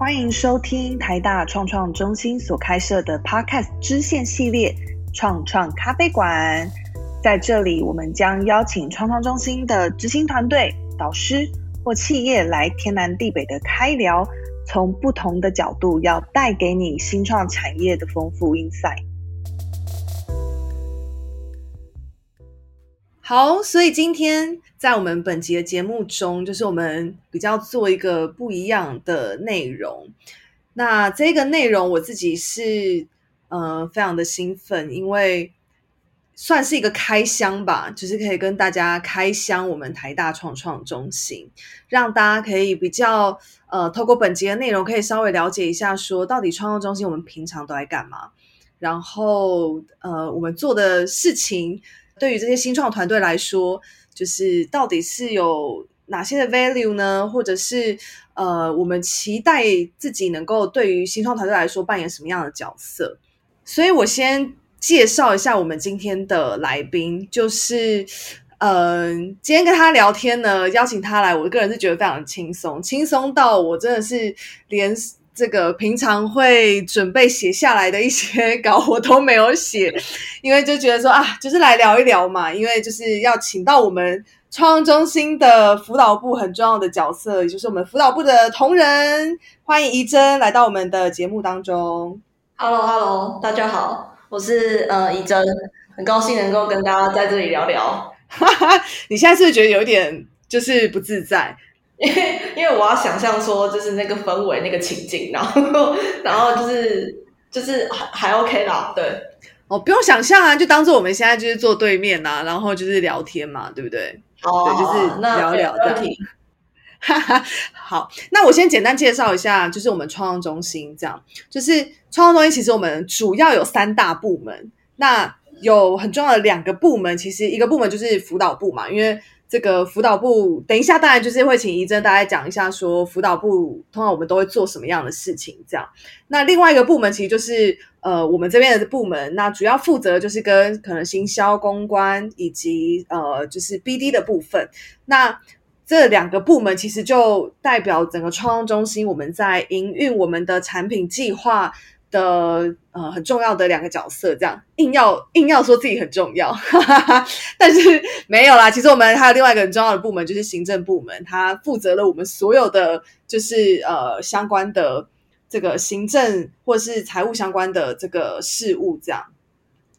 欢迎收听台大创创中心所开设的 Podcast 支线系列“创创咖啡馆”。在这里，我们将邀请创创中心的执行团队、导师或企业来天南地北的开聊，从不同的角度要带给你新创产业的丰富 insight。好，所以今天在我们本集的节目中，就是我们比较做一个不一样的内容。那这个内容我自己是呃非常的兴奋，因为算是一个开箱吧，就是可以跟大家开箱我们台大创创中心，让大家可以比较呃透过本集的内容，可以稍微了解一下，说到底创创中心我们平常都在干嘛，然后呃我们做的事情。对于这些新创团队来说，就是到底是有哪些的 value 呢？或者是呃，我们期待自己能够对于新创团队来说扮演什么样的角色？所以我先介绍一下我们今天的来宾，就是嗯，今天跟他聊天呢，邀请他来，我个人是觉得非常轻松，轻松到我真的是连。这个平常会准备写下来的一些 稿，我都没有写，因为就觉得说啊，就是来聊一聊嘛。因为就是要请到我们创中心的辅导部很重要的角色，也就是我们辅导部的同仁，欢迎怡珍来到我们的节目当中。Hello，Hello，大家好，我是呃怡珍，很高兴能够跟大家在这里聊聊。你现在是不是觉得有一点就是不自在？因 为因为我要想象说，就是那个氛围、那个情境，然后然后就是就是还还 OK 啦，对，哦，不用想象啊，就当做我们现在就是坐对面呐，然后就是聊天嘛，对不对？哦，对，就是聊聊这样。好，那我先简单介绍一下，就是我们创创中心这样，就是创创中心其实我们主要有三大部门，那有很重要的两个部门，其实一个部门就是辅导部嘛，因为。这个辅导部，等一下当然就是会请怡珍大家讲一下，说辅导部通常我们都会做什么样的事情。这样，那另外一个部门其实就是呃我们这边的部门，那主要负责就是跟可能行销、公关以及呃就是 BD 的部分。那这两个部门其实就代表整个创中心，我们在营运我们的产品计划。的呃很重要的两个角色，这样硬要硬要说自己很重要，哈哈哈但是没有啦。其实我们还有另外一个很重要的部门，就是行政部门，它负责了我们所有的就是呃相关的这个行政或是财务相关的这个事务。这样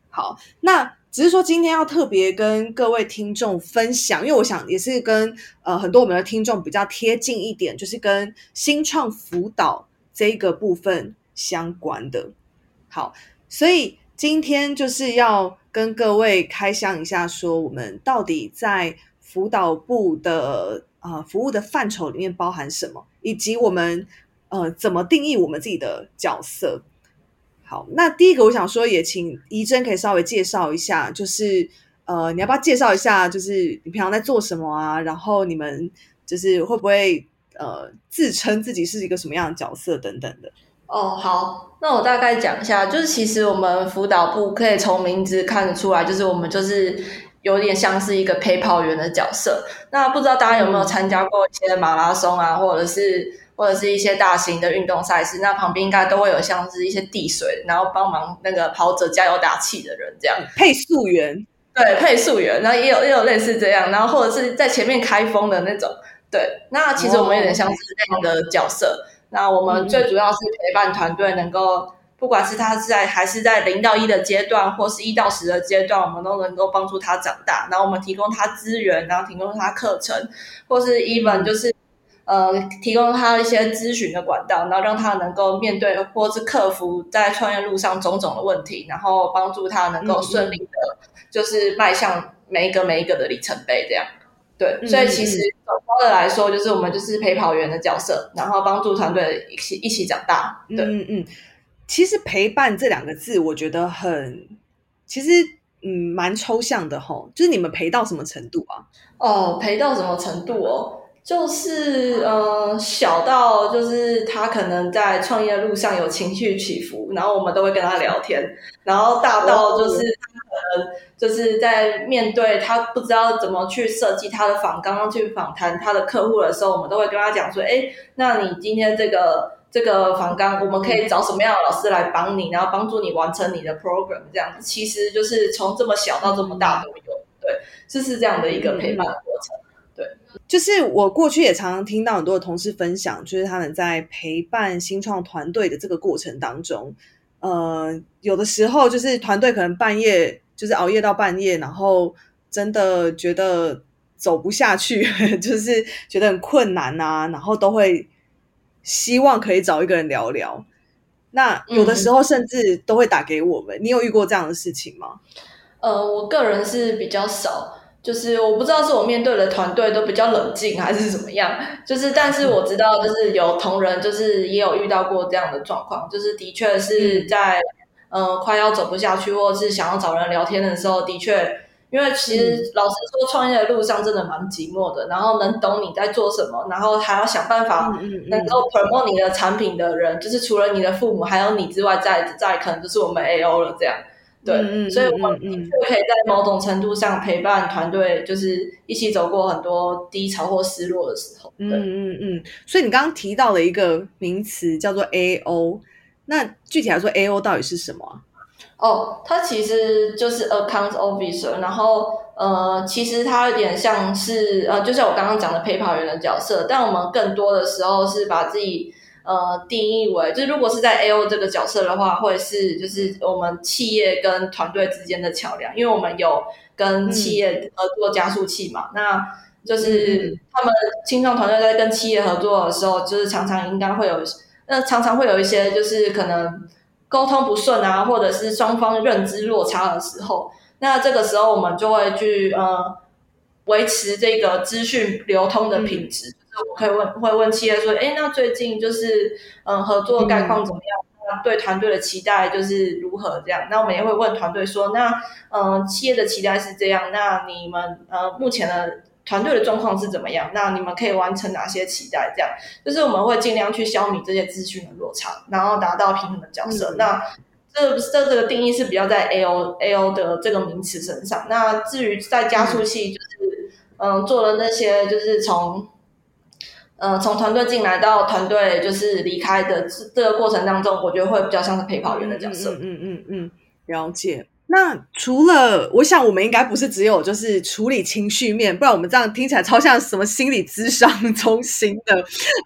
好，那只是说今天要特别跟各位听众分享，因为我想也是跟呃很多我们的听众比较贴近一点，就是跟新创辅导这个部分。相关的，好，所以今天就是要跟各位开箱一下，说我们到底在辅导部的啊服务的范畴里面包含什么，以及我们呃怎么定义我们自己的角色。好，那第一个我想说，也请怡珍可以稍微介绍一下，就是呃你要不要介绍一下，就是你平常在做什么啊？然后你们就是会不会呃自称自己是一个什么样的角色等等的。哦，好，那我大概讲一下，就是其实我们辅导部可以从名字看得出来，就是我们就是有点像是一个陪跑员的角色。那不知道大家有没有参加过一些马拉松啊，或者是或者是一些大型的运动赛事？那旁边应该都会有像是一些递水，然后帮忙那个跑者加油打气的人，这样配速员，对，配速员，然后也有也有类似这样，然后或者是在前面开封的那种，对。那其实我们有点像是这样的角色。那我们最主要是陪伴团队，能够不管是他是在还是在零到一的阶段，或是一到十的阶段，我们都能够帮助他长大。然后我们提供他资源，然后提供他课程，或是 even 就是呃提供他一些咨询的管道，然后让他能够面对或是克服在创业路上种种的问题，然后帮助他能够顺利的，就是迈向每一个每一个的里程碑这样。对，所以其实总括的来说，就是我们就是陪跑员的角色，然后帮助团队一起一起长大。对，嗯嗯，其实陪伴这两个字，我觉得很，其实嗯蛮抽象的吼。就是你们陪到什么程度啊？哦，陪到什么程度哦？就是呃，小到就是他可能在创业路上有情绪起伏，然后我们都会跟他聊天；然后大到就是他可能就是在面对他不知道怎么去设计他的访，刚刚去访谈他的客户的时候，我们都会跟他讲说：“哎，那你今天这个这个访纲，我们可以找什么样的老师来帮你，然后帮助你完成你的 program，这样子其实就是从这么小到这么大都有，对，就是这样的一个陪伴的过程。对，就是我过去也常常听到很多的同事分享，就是他们在陪伴新创团队的这个过程当中，呃，有的时候就是团队可能半夜就是熬夜到半夜，然后真的觉得。走不下去，就是觉得很困难啊，然后都会希望可以找一个人聊聊。那有的时候甚至都会打给我们。你有遇过这样的事情吗？呃，我个人是比较少，就是我不知道是我面对的团队都比较冷静还是怎么样。就是，但是我知道，就是有同仁，就是也有遇到过这样的状况，就是的确是在呃快要走不下去，或者是想要找人聊天的时候，的确。因为其实老实说，创业的路上真的蛮寂寞的。然后能懂你在做什么，然后还要想办法能够 promote 你的产品的人，就是除了你的父母还有你之外，再再可能就是我们 A O 了这样。对，所以我们就可以在某种程度上陪伴团队，就是一起走过很多低潮或失落的时候。嗯嗯嗯。所以你刚刚提到了一个名词叫做 A O，那具体来说，A O 到底是什么？哦，它其实就是 account officer，然后呃，其实它有点像是呃，就像我刚刚讲的陪跑员的角色，但我们更多的时候是把自己呃定义为，就是如果是在 A O 这个角色的话，会是就是我们企业跟团队之间的桥梁，因为我们有跟企业合作加速器嘛，那就是他们青创团队在跟企业合作的时候，就是常常应该会有，那常常会有一些就是可能。沟通不顺啊，或者是双方认知落差的时候，那这个时候我们就会去呃维持这个资讯流通的品质。就是我可以问，会问企业说，哎，那最近就是嗯合作概况怎么样？那对团队的期待就是如何这样？那我们也会问团队说，那嗯企业的期待是这样，那你们呃目前的。团队的状况是怎么样？那你们可以完成哪些期待？这样就是我们会尽量去消弭这些资讯的落差，然后达到平衡的角色。那这这这个定义是比较在 A O A O 的这个名词身上。那至于在加速器，就是嗯做了那些，就是从嗯从团队进来到团队就是离开的这个过程当中，我觉得会比较像是陪跑员的角色。嗯嗯嗯，了解。那除了，我想我们应该不是只有就是处理情绪面，不然我们这样听起来超像什么心理咨商 中心的。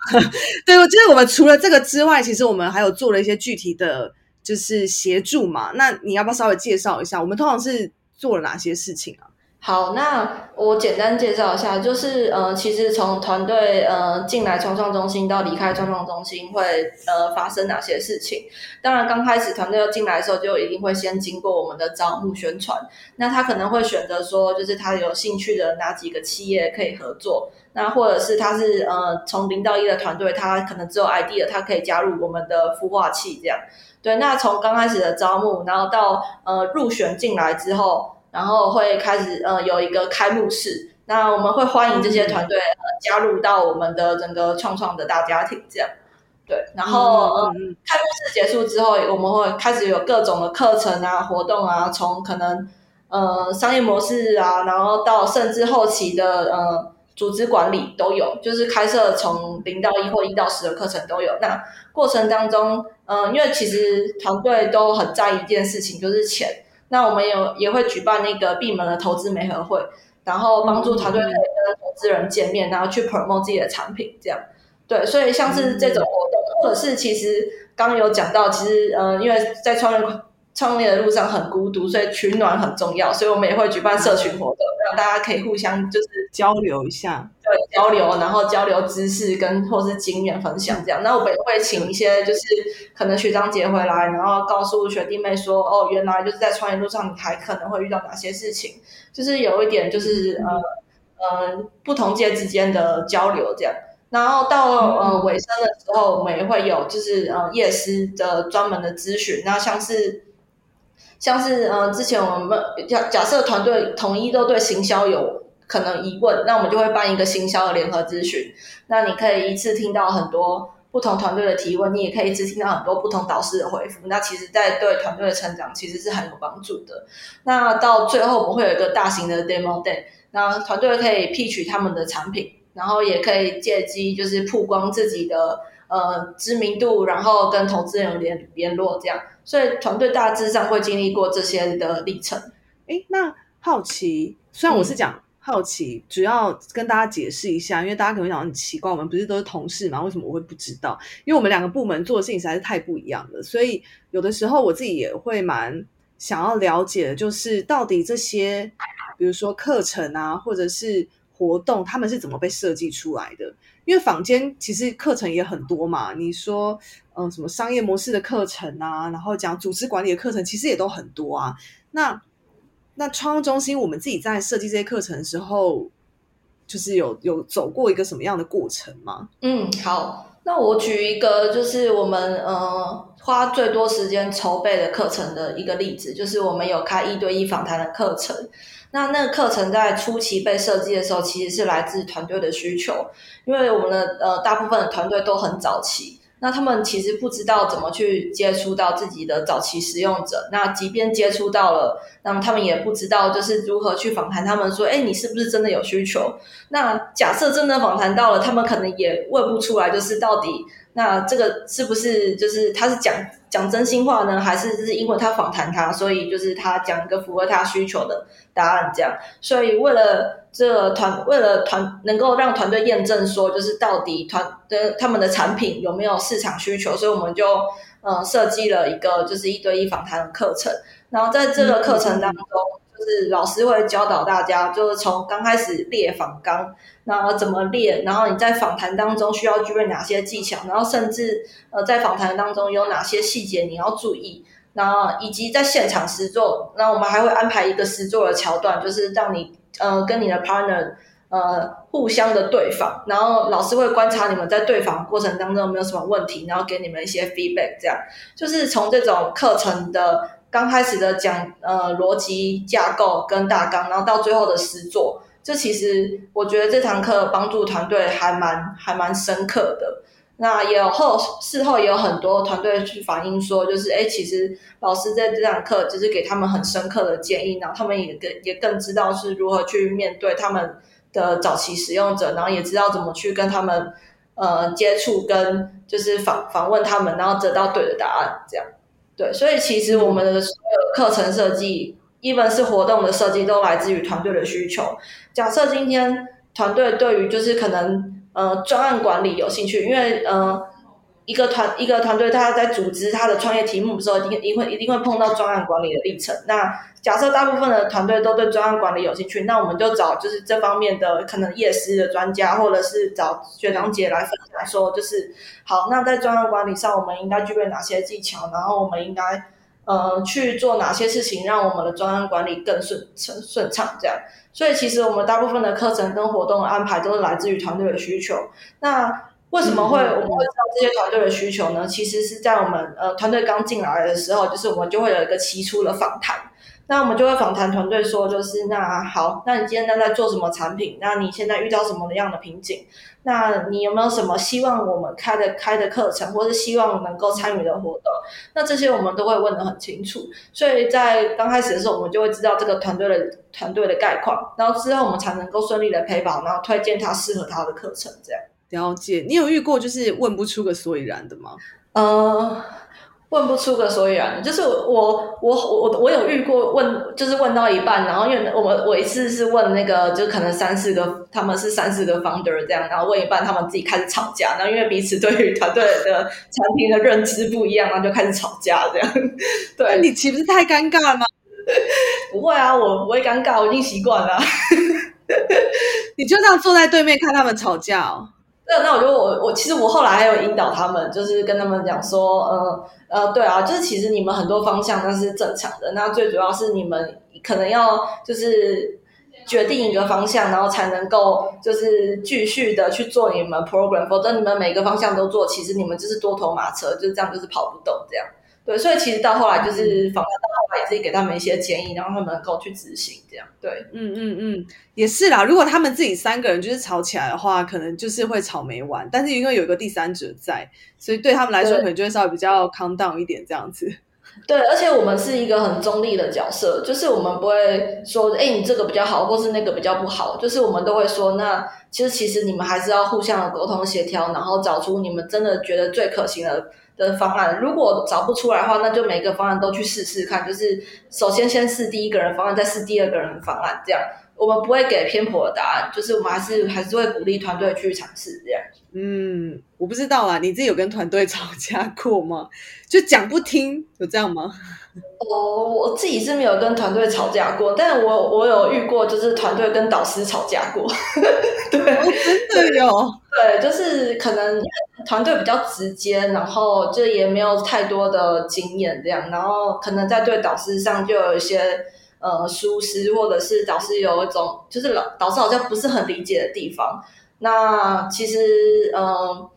对，我觉得我们除了这个之外，其实我们还有做了一些具体的，就是协助嘛。那你要不要稍微介绍一下，我们通常是做了哪些事情啊？好，那我简单介绍一下，就是呃，其实从团队呃进来创创中心到离开创创中心会呃发生哪些事情？当然，刚开始团队要进来的时候，就一定会先经过我们的招募宣传。那他可能会选择说，就是他有兴趣的哪几个企业可以合作，那或者是他是呃从零到一的团队，他可能只有 ID 的，他可以加入我们的孵化器这样。对，那从刚开始的招募，然后到呃入选进来之后。然后会开始呃有一个开幕式，那我们会欢迎这些团队呃加入到我们的整个创创的大家庭，这样对。然后呃开幕式结束之后，我们会开始有各种的课程啊活动啊，从可能呃商业模式啊，然后到甚至后期的呃组织管理都有，就是开设从零到一或一到十的课程都有。那过程当中，嗯，因为其实团队都很在意一件事情，就是钱。那我们有也会举办那个闭门的投资媒合会，然后帮助团队可以跟投资人见面，然后去 promote 自己的产品，这样。对，所以像是这种活动，或者是其实刚刚有讲到，其实呃，因为在创业。创业的路上很孤独，所以取暖很重要，所以我们也会举办社群活动，让大家可以互相就是交流一下，对交流，然后交流知识跟或是经验分享这样。那我们也会请一些就是可能学长姐回来，然后告诉学弟妹说，哦，原来就是在创业路上你还可能会遇到哪些事情，就是有一点就是呃呃不同界之间的交流这样。然后到呃尾声的时候，我们也会有就是呃夜师的专门的咨询，那像是。像是呃，之前我们假假设团队统一都对行销有可能疑问，那我们就会办一个行销的联合咨询。那你可以一次听到很多不同团队的提问，你也可以一次听到很多不同导师的回复。那其实，在对团队的成长其实是很有帮助的。那到最后，我们会有一个大型的 demo day，那团队可以 pitch 他们的产品，然后也可以借机就是曝光自己的呃知名度，然后跟投资人联联络这样。所以团队大致上会经历过这些的历程。哎，那好奇，虽然我是讲好奇，主要跟大家解释一下，因为大家可能想很奇怪，我们不是都是同事嘛？为什么我会不知道？因为我们两个部门做的事情实在是太不一样了，所以有的时候我自己也会蛮想要了解的，就是到底这些，比如说课程啊，或者是活动，他们是怎么被设计出来的？因为坊间其实课程也很多嘛，你说，嗯，什么商业模式的课程啊，然后讲组织管理的课程，其实也都很多啊。那那创中心，我们自己在设计这些课程的时候，就是有有走过一个什么样的过程吗？嗯，好，那我举一个就是我们呃花最多时间筹备的课程的一个例子，就是我们有开一对一访谈的课程。那那个课程在初期被设计的时候，其实是来自团队的需求，因为我们的呃大部分的团队都很早期。那他们其实不知道怎么去接触到自己的早期使用者，那即便接触到了，那么他们也不知道就是如何去访谈他们，说，哎，你是不是真的有需求？那假设真的访谈到了，他们可能也问不出来，就是到底那这个是不是就是他是讲讲真心话呢，还是就是因为他访谈他，所以就是他讲一个符合他需求的答案这样？所以为了。这团为了团能够让团队验证说，就是到底团的他们的产品有没有市场需求，所以我们就嗯设计了一个就是一对一访谈的课程。然后在这个课程当中，就是老师会教导大家，就是从刚开始列访纲，然后怎么列，然后你在访谈当中需要具备哪些技巧，然后甚至呃在访谈当中有哪些细节你要注意，然后以及在现场实做，那我们还会安排一个实作的桥段，就是让你。呃，跟你的 partner 呃互相的对访，然后老师会观察你们在对访过程当中有没有什么问题，然后给你们一些 feedback。这样就是从这种课程的刚开始的讲呃逻辑架构跟大纲，然后到最后的实作，这其实我觉得这堂课帮助团队还蛮还蛮深刻的。那也有后事后也有很多团队去反映说，就是哎，其实老师在这堂课就是给他们很深刻的建议，然后他们也更也更知道是如何去面对他们的早期使用者，然后也知道怎么去跟他们呃接触，跟就是访访问他们，然后得到对的答案，这样对。所以其实我们的所有课程设计，一般是活动的设计，都来自于团队的需求。假设今天团队对于就是可能。呃，专案管理有兴趣，因为呃，一个团一个团队，他在组织他的创业题目的时候，一定一定会一定会碰到专案管理的历程。那假设大部分的团队都对专案管理有兴趣，那我们就找就是这方面的可能业师的专家，或者是找学长姐来分享说，就是好，那在专案管理上，我们应该具备哪些技巧，然后我们应该呃去做哪些事情，让我们的专案管理更顺顺顺畅，这样。所以其实我们大部分的课程跟活动安排都是来自于团队的需求。那为什么会我们会知道这些团队的需求呢？其实是在我们呃团队刚进来的时候，就是我们就会有一个期初的访谈。那我们就会访谈团队说，就是那好，那你今天在做什么产品？那你现在遇到什么样的瓶颈？那你有没有什么希望我们开的开的课程，或是希望能够参与的活动？那这些我们都会问得很清楚。所以在刚开始的时候，我们就会知道这个团队的团队的概况，然后之后我们才能够顺利的陪跑，然后推荐他适合他的课程。这样了解，你有遇过就是问不出个所以然的吗？呃。问不出个所以然，就是我我我我有遇过问，就是问到一半，然后因为我们我一次是问那个，就可能三四个，他们是三四个 founder 这样，然后问一半，他们自己开始吵架，然后因为彼此对于团队的产品的认知不一样，然后就开始吵架这样。对，你岂不是太尴尬了吗？不会啊，我不会尴尬，我已经习惯了。你就这样坐在对面看他们吵架哦。那那我觉得我我其实我后来还有引导他们，就是跟他们讲说，呃呃，对啊，就是其实你们很多方向那是正常的，那最主要是你们可能要就是决定一个方向，然后才能够就是继续的去做你们 program，否则你们每个方向都做，其实你们就是多头马车，就这样，就是跑不动这样。对，所以其实到后来就是访谈到后来也是给他们一些建议，然后他们能够去执行这样。对，嗯嗯嗯，也是啦。如果他们自己三个人就是吵起来的话，可能就是会吵没完。但是因为有一个第三者在，所以对他们来说可能就会稍微比较 calm down 一点这样子。对，而且我们是一个很中立的角色，就是我们不会说，哎，你这个比较好，或是那个比较不好，就是我们都会说，那其实其实你们还是要互相的沟通协调，然后找出你们真的觉得最可行的的方案。如果找不出来的话，那就每个方案都去试试看，就是首先先试第一个人方案，再试第二个人方案，这样。我们不会给偏颇的答案，就是我们还是还是会鼓励团队去尝试这样。嗯，我不知道啊，你自己有跟团队 吵架过吗？就讲不听，有这样吗？哦，我自己是没有跟团队吵架过，但我我有遇过，就是团队跟导师吵架过。对，真的有。对，就是可能团队比较直接，然后就也没有太多的经验这样，然后可能在对导师上就有一些。呃，疏失或者是导师有一种，就是老导师好像不是很理解的地方。那其实，嗯，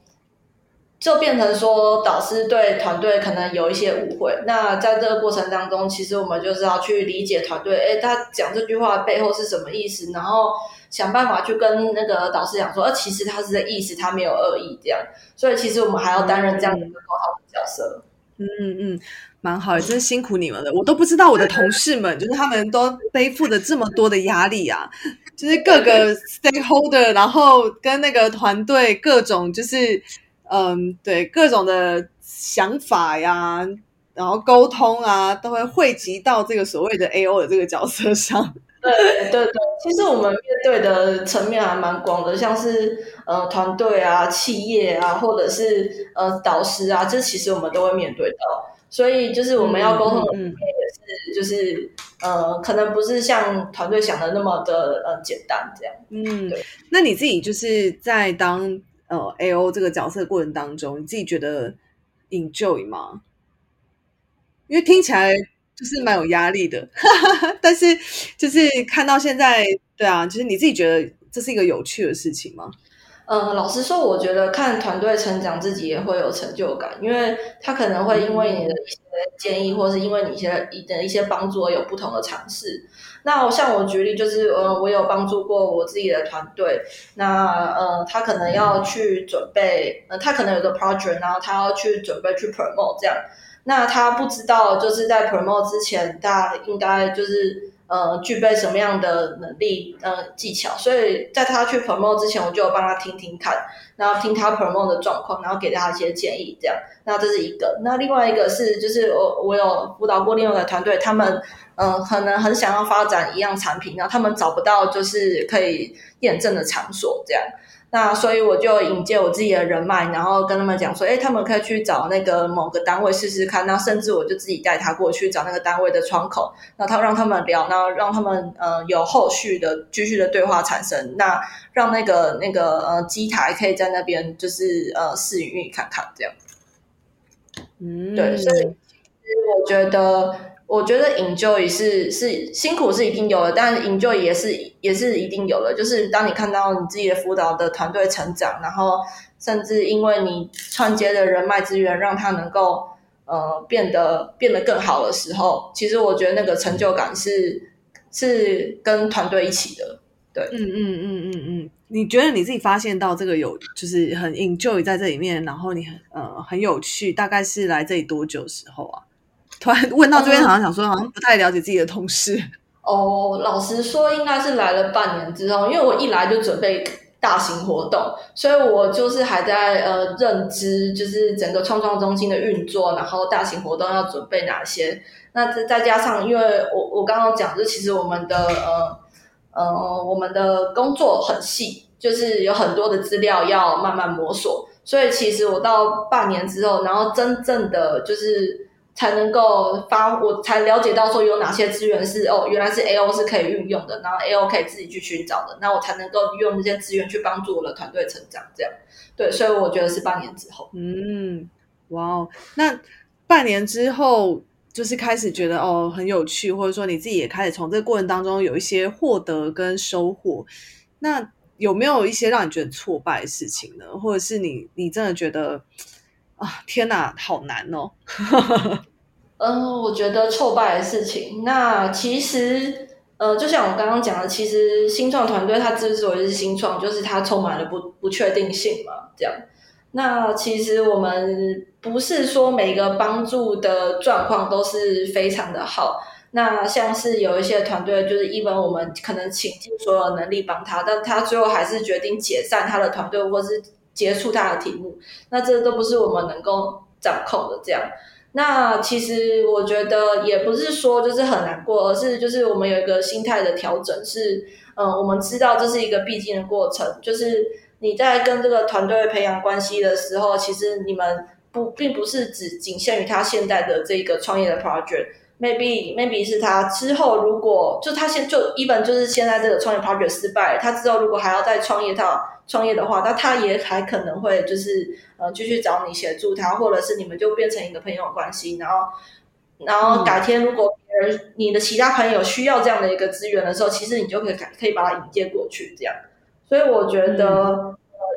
就变成说导师对团队可能有一些误会。那在这个过程当中，其实我们就是要去理解团队，哎，他讲这句话背后是什么意思，然后想办法去跟那个导师讲说，呃，其实他是在意思，他没有恶意这样。所以其实我们还要担任这样的一个沟通的角色。嗯嗯。蛮好，真辛苦你们了。我都不知道我的同事们，就是他们都背负着这么多的压力啊，就是各个 stakeholder，然后跟那个团队各种就是，嗯，对，各种的想法呀，然后沟通啊，都会汇集到这个所谓的 A O 的这个角色上。对对对，其实我们面对的层面还蛮广的，像是呃团队啊、企业啊，或者是呃导师啊，这其实我们都会面对到。所以就是我们要沟通的也是，就是呃，可能不是像团队想的那么的呃简单这样。嗯，对。那你自己就是在当呃 A O 这个角色过程当中，你自己觉得 enjoy 吗？因为听起来就是蛮有压力的，但是就是看到现在，对啊，就是你自己觉得这是一个有趣的事情吗？嗯，老实说，我觉得看团队成长，自己也会有成就感，因为他可能会因为你的一些建议，或是因为你一些一的一些帮助而有不同的尝试。那像我举例，就是呃，我有帮助过我自己的团队，那呃，他可能要去准备，呃，他可能有个 project，然后他要去准备去 promote 这样，那他不知道就是在 promote 之前，大家应该就是。呃，具备什么样的能力、呃技巧？所以在他去 promo 之前，我就帮他听听看，然后听他 promo 的状况，然后给他一些建议。这样，那这是一个。那另外一个是，就是我我有辅导过另外的团队，他们嗯，可能很想要发展一样产品，然后他们找不到就是可以验证的场所，这样。那所以我就引荐我自己的人脉，然后跟他们讲说，哎，他们可以去找那个某个单位试试看。那甚至我就自己带他过去找那个单位的窗口，那他让他们聊，然后让他们呃有后续的继续的对话产生。那让那个那个呃机台可以在那边就是呃试运看看这样。嗯，对，所以其实我觉得。我觉得 enjoy 是是辛苦是一定有的，但是 enjoy 也是也是一定有的。就是当你看到你自己的辅导的团队成长，然后甚至因为你串接的人脉资源，让他能够呃变得变得更好的时候，其实我觉得那个成就感是是跟团队一起的。对，嗯嗯嗯嗯嗯，你觉得你自己发现到这个有就是很 enjoy 在这里面，然后你很呃很有趣，大概是来这里多久时候啊？突然问到这边，好像想说，好像不太了解自己的同事。哦，老实说，应该是来了半年之后，因为我一来就准备大型活动，所以我就是还在呃认知，就是整个创创中心的运作，然后大型活动要准备哪些。那再再加上，因为我我刚刚讲，就其实我们的呃呃我们的工作很细，就是有很多的资料要慢慢摸索，所以其实我到半年之后，然后真正的就是。才能够发，我才了解到说有哪些资源是哦，原来是 A O 是可以运用的，然后 A O 可以自己去寻找的，那我才能够用这些资源去帮助我的团队成长。这样，对，所以我觉得是半年之后。嗯，哇哦，那半年之后就是开始觉得哦很有趣，或者说你自己也开始从这个过程当中有一些获得跟收获。那有没有一些让你觉得挫败的事情呢？或者是你你真的觉得？啊，天哪，好难哦！嗯，我觉得挫败的事情，那其实，呃，就像我刚刚讲的，其实新创团队它之所以是新创，就是它充满了不不确定性嘛，这样。那其实我们不是说每个帮助的状况都是非常的好。那像是有一些团队，就是一般我们可能倾尽所有能力帮他，但他最后还是决定解散他的团队，或是接触他的题目。那这都不是我们能够掌控的。这样，那其实我觉得也不是说就是很难过，而是就是我们有一个心态的调整，是嗯，我们知道这是一个必经的过程，就是你在跟这个团队培养关系的时候，其实你们不并不是只仅限于他现在的这个创业的 project。maybe maybe 是他之后如果就他现就一本就是现在这个创业 project 失败，他之后如果还要再创业他创业的话，那他也还可能会就是呃继续找你协助他，或者是你们就变成一个朋友关系，然后然后改天如果别人你的其他朋友需要这样的一个资源的时候，其实你就可以可以把他引荐过去这样。所以我觉得呃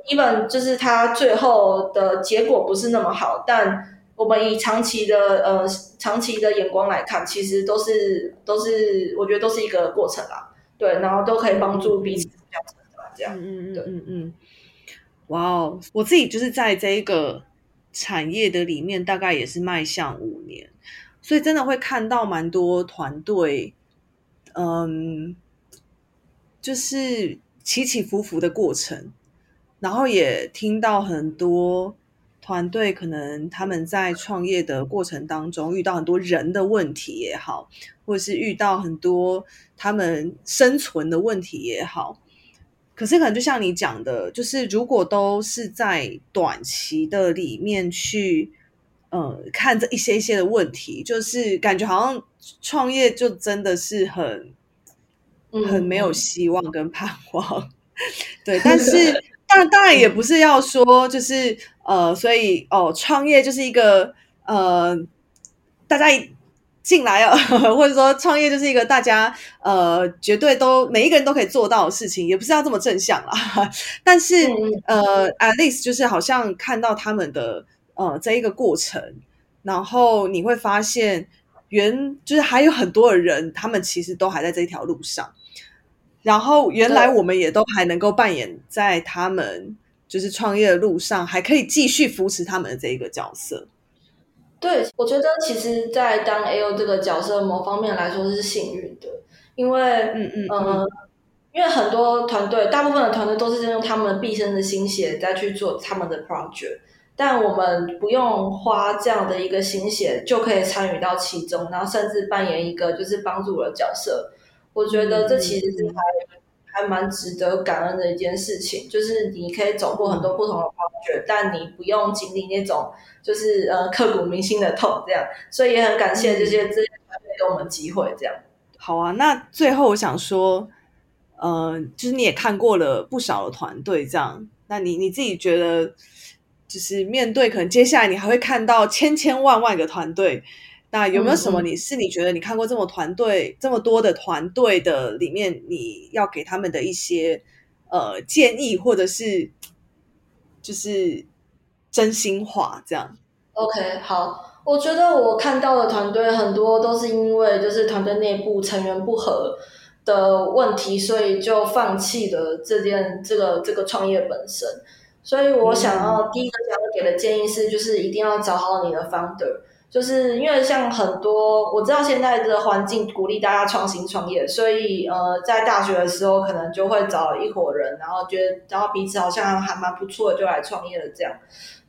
even 就是他最后的结果不是那么好，但。我们以长期的呃长期的眼光来看，其实都是都是我觉得都是一个过程啦，对，然后都可以帮助彼此这样，嗯嗯嗯嗯嗯，哇哦，我自己就是在这一个产业的里面，大概也是迈向五年，所以真的会看到蛮多团队，嗯，就是起起伏伏的过程，然后也听到很多。团队可能他们在创业的过程当中遇到很多人的问题也好，或者是遇到很多他们生存的问题也好，可是可能就像你讲的，就是如果都是在短期的里面去，呃，看这一些一些的问题，就是感觉好像创业就真的是很很没有希望跟盼望，对，但是。当然，当然也不是要说，就是呃，所以哦，创业就是一个呃，大家进来啊，或者说创业就是一个大家呃，绝对都每一个人都可以做到的事情，也不是要这么正向啦。但是呃，at least 就是好像看到他们的呃这一个过程，然后你会发现，原就是还有很多的人，他们其实都还在这条路上。然后原来我们也都还能够扮演在他们就是创业的路上，还可以继续扶持他们的这一个角色。对，我觉得其实，在当 A O 这个角色某方面来说是幸运的，因为嗯嗯嗯，因为很多团队，大部分的团队都是用他们毕生的心血再去做他们的 project，但我们不用花这样的一个心血就可以参与到其中，然后甚至扮演一个就是帮助的角色。我觉得这其实是还还蛮值得感恩的一件事情，就是你可以走过很多不同的发掘，但你不用经历那种就是呃刻骨铭心的痛，这样。所以也很感谢这些这些团队给我们机会，这样。好啊，那最后我想说，呃，就是你也看过了不少的团队，这样，那你你自己觉得，就是面对可能接下来你还会看到千千万万个团队。那有没有什么？你是你觉得你看过这么团队这么多的团队的里面，你要给他们的一些呃建议，或者是就是真心话这样？OK，好，我觉得我看到的团队很多都是因为就是团队内部成员不和的问题，所以就放弃了这件这个这个创业本身。所以我想要第一个想要给的建议是，就是一定要找好你的 founder。就是因为像很多我知道现在的环境鼓励大家创新创业，所以呃，在大学的时候可能就会找一伙人，然后觉得然后彼此好像还蛮不错的，就来创业了这样。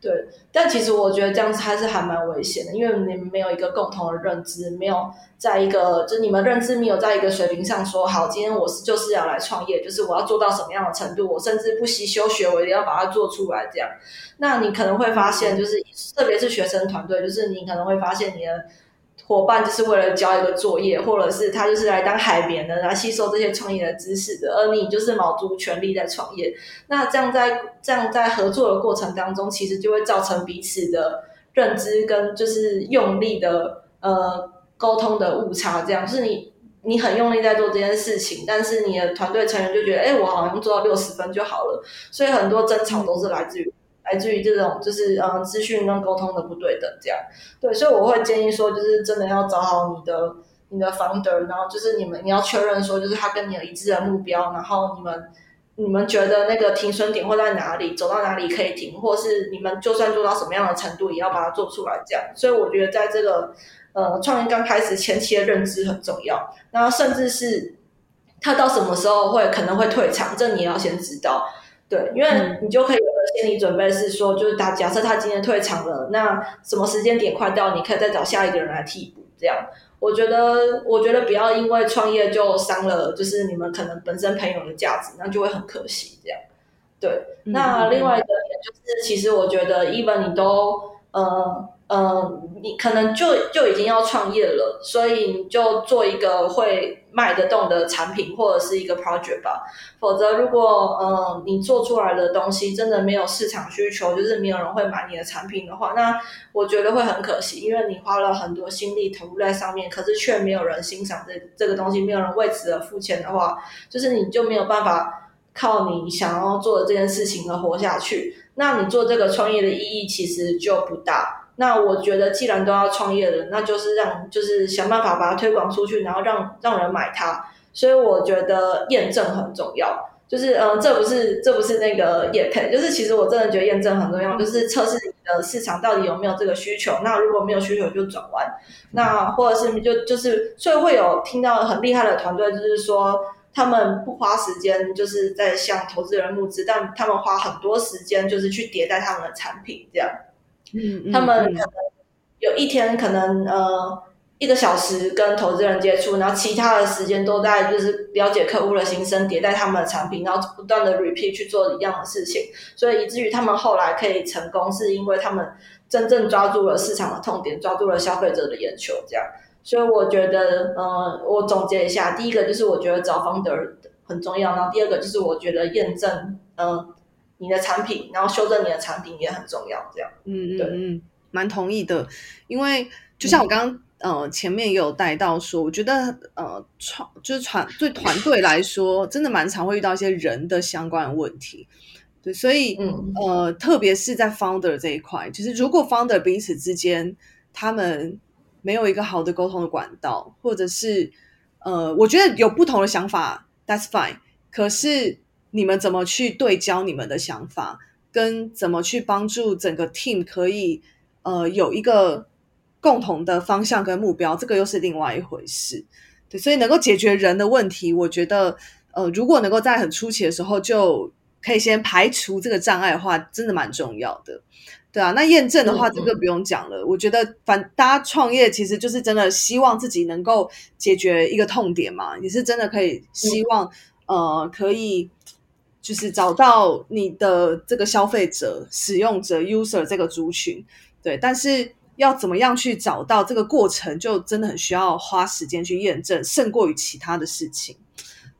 对，但其实我觉得这样子还是还蛮危险的，因为你们没有一个共同的认知，没有在一个就你们认知没有在一个水平上说好，今天我是就是要来创业，就是我要做到什么样的程度，我甚至不惜休学，我一定要把它做出来这样。那你可能会发现，就是特别是学生团队，就是你可能会发现你的。伙伴就是为了交一个作业，或者是他就是来当海绵的，来吸收这些创业的知识的，而你就是卯足全力在创业。那这样在这样在合作的过程当中，其实就会造成彼此的认知跟就是用力的呃沟通的误差。这样就是你你很用力在做这件事情，但是你的团队成员就觉得，哎，我好像做到六十分就好了。所以很多争吵都是来自于。来自于这种就是嗯资讯跟沟通的不对等这样，对，所以我会建议说，就是真的要找好你的你的 founder，然后就是你们你要确认说，就是他跟你有一致的目标，然后你们你们觉得那个停损点会在哪里？走到哪里可以停，或是你们就算做到什么样的程度，也要把它做出来。这样，所以我觉得在这个呃创业刚开始前期的认知很重要。那甚至是他到什么时候会可能会退场，这你要先知道。对，因为你就可以有个心理准备，是说就是他假设他今天退场了，那什么时间点快到，你可以再找下一个人来替补。这样，我觉得我觉得不要因为创业就伤了，就是你们可能本身朋友的价值，那就会很可惜。这样，对。那另外一个点就是，其实我觉得，even 你都呃。嗯，你可能就就已经要创业了，所以你就做一个会卖得动的产品或者是一个 project 吧。否则，如果嗯你做出来的东西真的没有市场需求，就是没有人会买你的产品的话，那我觉得会很可惜，因为你花了很多心力投入在上面，可是却没有人欣赏这这个东西，没有人为此而付钱的话，就是你就没有办法靠你想要做的这件事情而活下去。那你做这个创业的意义其实就不大。那我觉得，既然都要创业了，那就是让就是想办法把它推广出去，然后让让人买它。所以我觉得验证很重要。就是嗯，这不是这不是那个验配，就是其实我真的觉得验证很重要，就是测试你的市场到底有没有这个需求。那如果没有需求，就转弯。那或者是就就是，所以会有听到很厉害的团队，就是说他们不花时间就是在向投资人募资，但他们花很多时间就是去迭代他们的产品，这样。嗯，他们可能有一天可能呃一个小时跟投资人接触，然后其他的时间都在就是了解客户的心声，迭代他们的产品，然后不断的 repeat 去做一样的事情，所以以至于他们后来可以成功，是因为他们真正抓住了市场的痛点，抓住了消费者的眼球，这样。所以我觉得，呃，我总结一下，第一个就是我觉得找 founder 很重要，然后第二个就是我觉得验证，嗯。你的产品，然后修正你的产品也很重要，这样。嗯嗯嗯，蛮同意的。因为就像我刚刚呃前面也有带到说，我觉得呃创就是团对团队来说，真的蛮常会遇到一些人的相关的问题。对，所以嗯呃，特别是在 founder 这一块，就是如果 founder 彼此之间他们没有一个好的沟通的管道，或者是呃，我觉得有不同的想法，that's fine。可是。你们怎么去对焦你们的想法，跟怎么去帮助整个 team 可以呃有一个共同的方向跟目标，这个又是另外一回事。对，所以能够解决人的问题，我觉得呃如果能够在很初期的时候就可以先排除这个障碍的话，真的蛮重要的。对啊，那验证的话，这个不用讲了。我觉得反大家创业其实就是真的希望自己能够解决一个痛点嘛，也是真的可以希望呃可以。就是找到你的这个消费者、使用者 （user） 这个族群，对，但是要怎么样去找到这个过程，就真的很需要花时间去验证，胜过于其他的事情。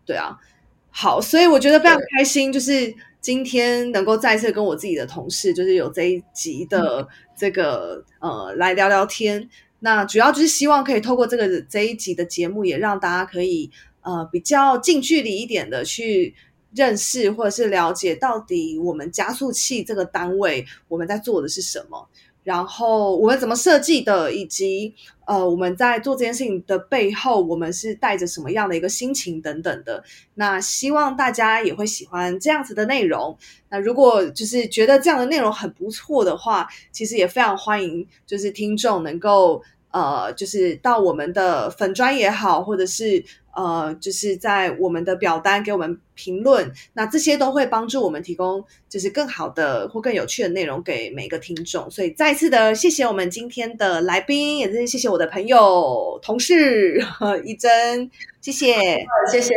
对啊，好，所以我觉得非常开心，就是今天能够再次跟我自己的同事，就是有这一集的这个呃来聊聊天。那主要就是希望可以透过这个这一集的节目，也让大家可以呃比较近距离一点的去。认识或者是了解到底我们加速器这个单位我们在做的是什么，然后我们怎么设计的，以及呃我们在做这件事情的背后，我们是带着什么样的一个心情等等的。那希望大家也会喜欢这样子的内容。那如果就是觉得这样的内容很不错的话，其实也非常欢迎，就是听众能够呃就是到我们的粉砖也好，或者是。呃，就是在我们的表单给我们评论，那这些都会帮助我们提供就是更好的或更有趣的内容给每个听众。所以再次的谢谢我们今天的来宾，也是谢谢我的朋友、同事 一真，谢谢，谢谢，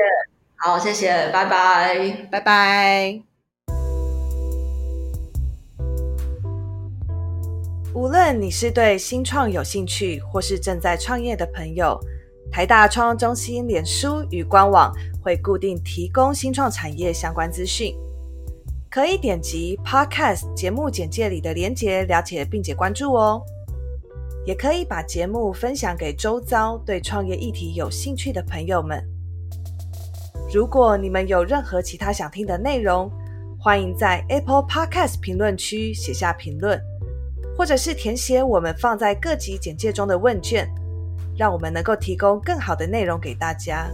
好，谢谢，拜拜，拜拜。无论你是对新创有兴趣，或是正在创业的朋友。台大创业中心脸书与官网会固定提供新创产业相关资讯，可以点击 Podcast 节目简介里的连结了解并且关注哦。也可以把节目分享给周遭对创业议题有兴趣的朋友们。如果你们有任何其他想听的内容，欢迎在 Apple Podcast 评论区写下评论，或者是填写我们放在各级简介中的问卷。让我们能够提供更好的内容给大家。